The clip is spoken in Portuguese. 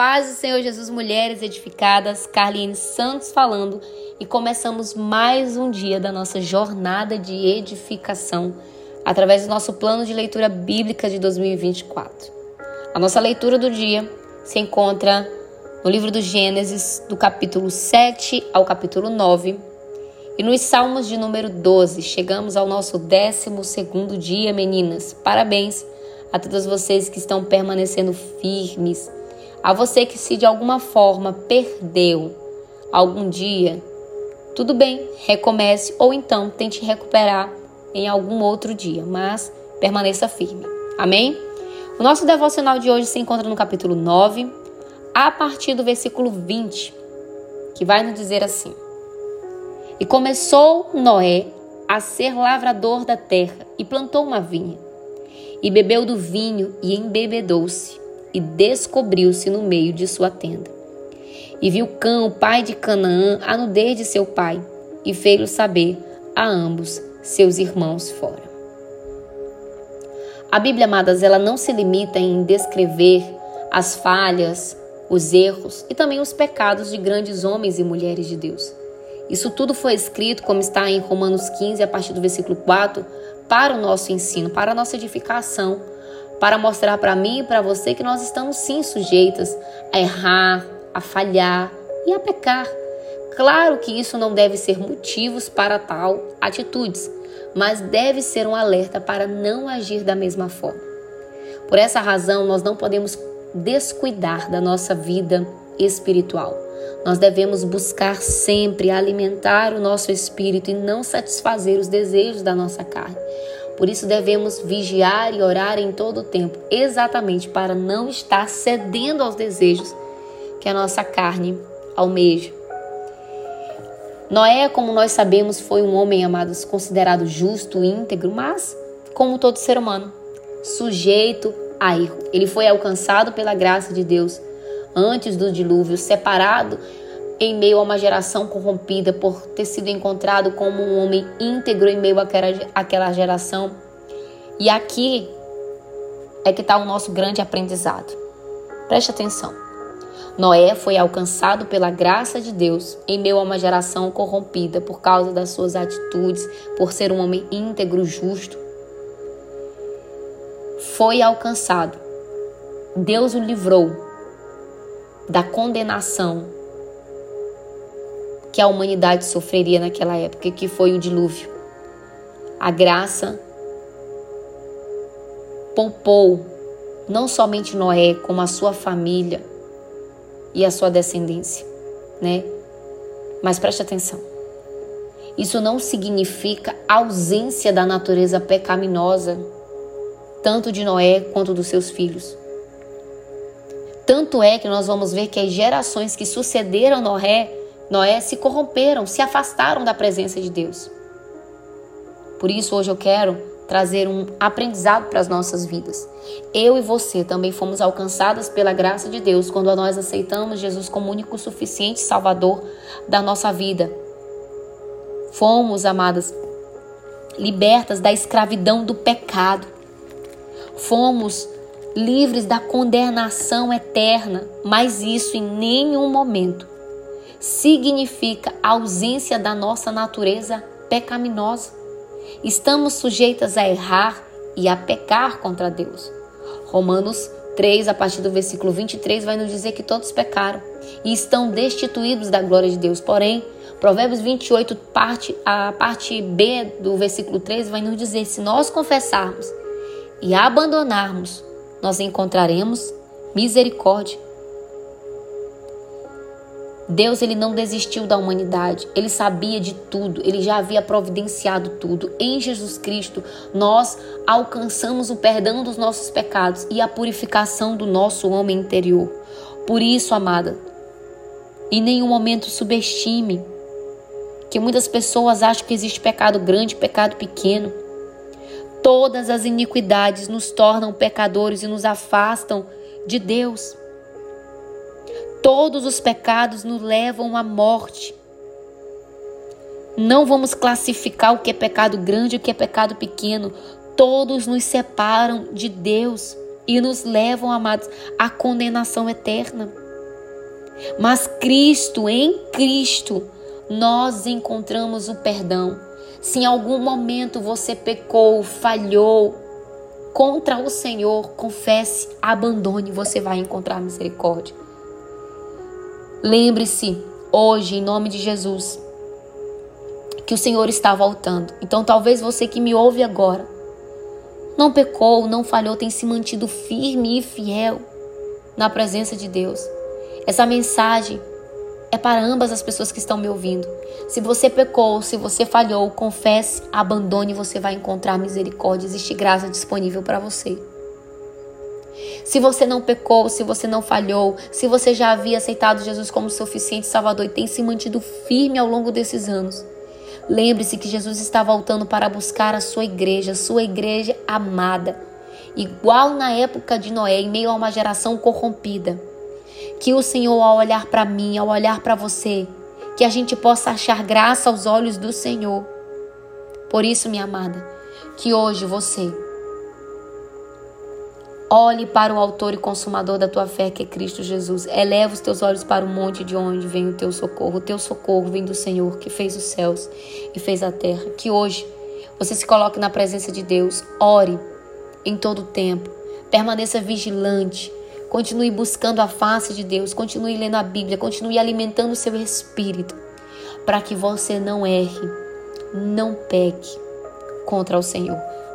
paz do Senhor Jesus, mulheres edificadas, Carline Santos falando e começamos mais um dia da nossa jornada de edificação através do nosso plano de leitura bíblica de 2024. A nossa leitura do dia se encontra no livro do Gênesis, do capítulo 7 ao capítulo 9, e nos Salmos de número 12. Chegamos ao nosso 12 dia, meninas. Parabéns a todas vocês que estão permanecendo firmes a você que se de alguma forma perdeu algum dia, tudo bem, recomece ou então tente recuperar em algum outro dia, mas permaneça firme. Amém? O nosso devocional de hoje se encontra no capítulo 9, a partir do versículo 20, que vai nos dizer assim: E começou Noé a ser lavrador da terra e plantou uma vinha, e bebeu do vinho e embebedou-se e descobriu-se no meio de sua tenda. E viu Cão, pai de Canaã, a nudez de seu pai, e fez-lhe saber a ambos seus irmãos fora. A Bíblia, amadas, ela não se limita em descrever as falhas, os erros e também os pecados de grandes homens e mulheres de Deus. Isso tudo foi escrito, como está em Romanos 15, a partir do versículo 4, para o nosso ensino, para a nossa edificação, para mostrar para mim e para você que nós estamos sim sujeitas a errar, a falhar e a pecar. Claro que isso não deve ser motivos para tal atitudes, mas deve ser um alerta para não agir da mesma forma. Por essa razão, nós não podemos descuidar da nossa vida espiritual. Nós devemos buscar sempre alimentar o nosso espírito e não satisfazer os desejos da nossa carne. Por isso devemos vigiar e orar em todo o tempo, exatamente para não estar cedendo aos desejos que a nossa carne almeja. Noé, como nós sabemos, foi um homem, amados, considerado justo, íntegro, mas, como todo ser humano, sujeito a erro. Ele foi alcançado pela graça de Deus antes do dilúvio, separado em meio a uma geração corrompida por ter sido encontrado como um homem íntegro em meio àquela geração. E aqui é que está o nosso grande aprendizado. Preste atenção. Noé foi alcançado pela graça de Deus em meio a uma geração corrompida por causa das suas atitudes, por ser um homem íntegro, justo. Foi alcançado. Deus o livrou da condenação que a humanidade sofreria naquela época, que foi o dilúvio. A graça poupou não somente Noé, como a sua família e a sua descendência, né? Mas preste atenção. Isso não significa ausência da natureza pecaminosa, tanto de Noé quanto dos seus filhos. Tanto é que nós vamos ver que as gerações que sucederam Noé Noé se corromperam, se afastaram da presença de Deus. Por isso, hoje eu quero trazer um aprendizado para as nossas vidas. Eu e você também fomos alcançadas pela graça de Deus quando nós aceitamos Jesus como único suficiente Salvador da nossa vida. Fomos, amadas, libertas da escravidão do pecado. Fomos livres da condenação eterna, mas isso em nenhum momento significa ausência da nossa natureza pecaminosa. Estamos sujeitas a errar e a pecar contra Deus. Romanos 3, a partir do versículo 23, vai nos dizer que todos pecaram e estão destituídos da glória de Deus. Porém, Provérbios 28, parte, a parte B do versículo 3, vai nos dizer: se nós confessarmos e abandonarmos, nós encontraremos misericórdia Deus ele não desistiu da humanidade, ele sabia de tudo, ele já havia providenciado tudo. Em Jesus Cristo, nós alcançamos o perdão dos nossos pecados e a purificação do nosso homem interior. Por isso, amada, em nenhum momento subestime que muitas pessoas acham que existe pecado grande, pecado pequeno. Todas as iniquidades nos tornam pecadores e nos afastam de Deus. Todos os pecados nos levam à morte. Não vamos classificar o que é pecado grande e o que é pecado pequeno. Todos nos separam de Deus e nos levam, amados, à condenação eterna. Mas Cristo, em Cristo, nós encontramos o perdão. Se em algum momento você pecou, falhou contra o Senhor, confesse, abandone, você vai encontrar misericórdia. Lembre-se, hoje, em nome de Jesus, que o Senhor está voltando. Então, talvez você que me ouve agora, não pecou, não falhou, tem se mantido firme e fiel na presença de Deus. Essa mensagem é para ambas as pessoas que estão me ouvindo. Se você pecou, se você falhou, confesse, abandone, você vai encontrar misericórdia, existe graça disponível para você. Se você não pecou, se você não falhou, se você já havia aceitado Jesus como suficiente Salvador e tem se mantido firme ao longo desses anos, lembre-se que Jesus está voltando para buscar a sua igreja, sua igreja amada, igual na época de Noé, em meio a uma geração corrompida. Que o Senhor, ao olhar para mim, ao olhar para você, que a gente possa achar graça aos olhos do Senhor. Por isso, minha amada, que hoje você olhe para o autor e consumador da tua fé, que é Cristo Jesus. Eleva os teus olhos para o monte de onde vem o teu socorro. O teu socorro vem do Senhor, que fez os céus e fez a terra. Que hoje você se coloque na presença de Deus. Ore em todo o tempo. Permaneça vigilante Continue buscando a face de Deus, continue lendo a Bíblia, continue alimentando o seu espírito, para que você não erre, não peque contra o Senhor.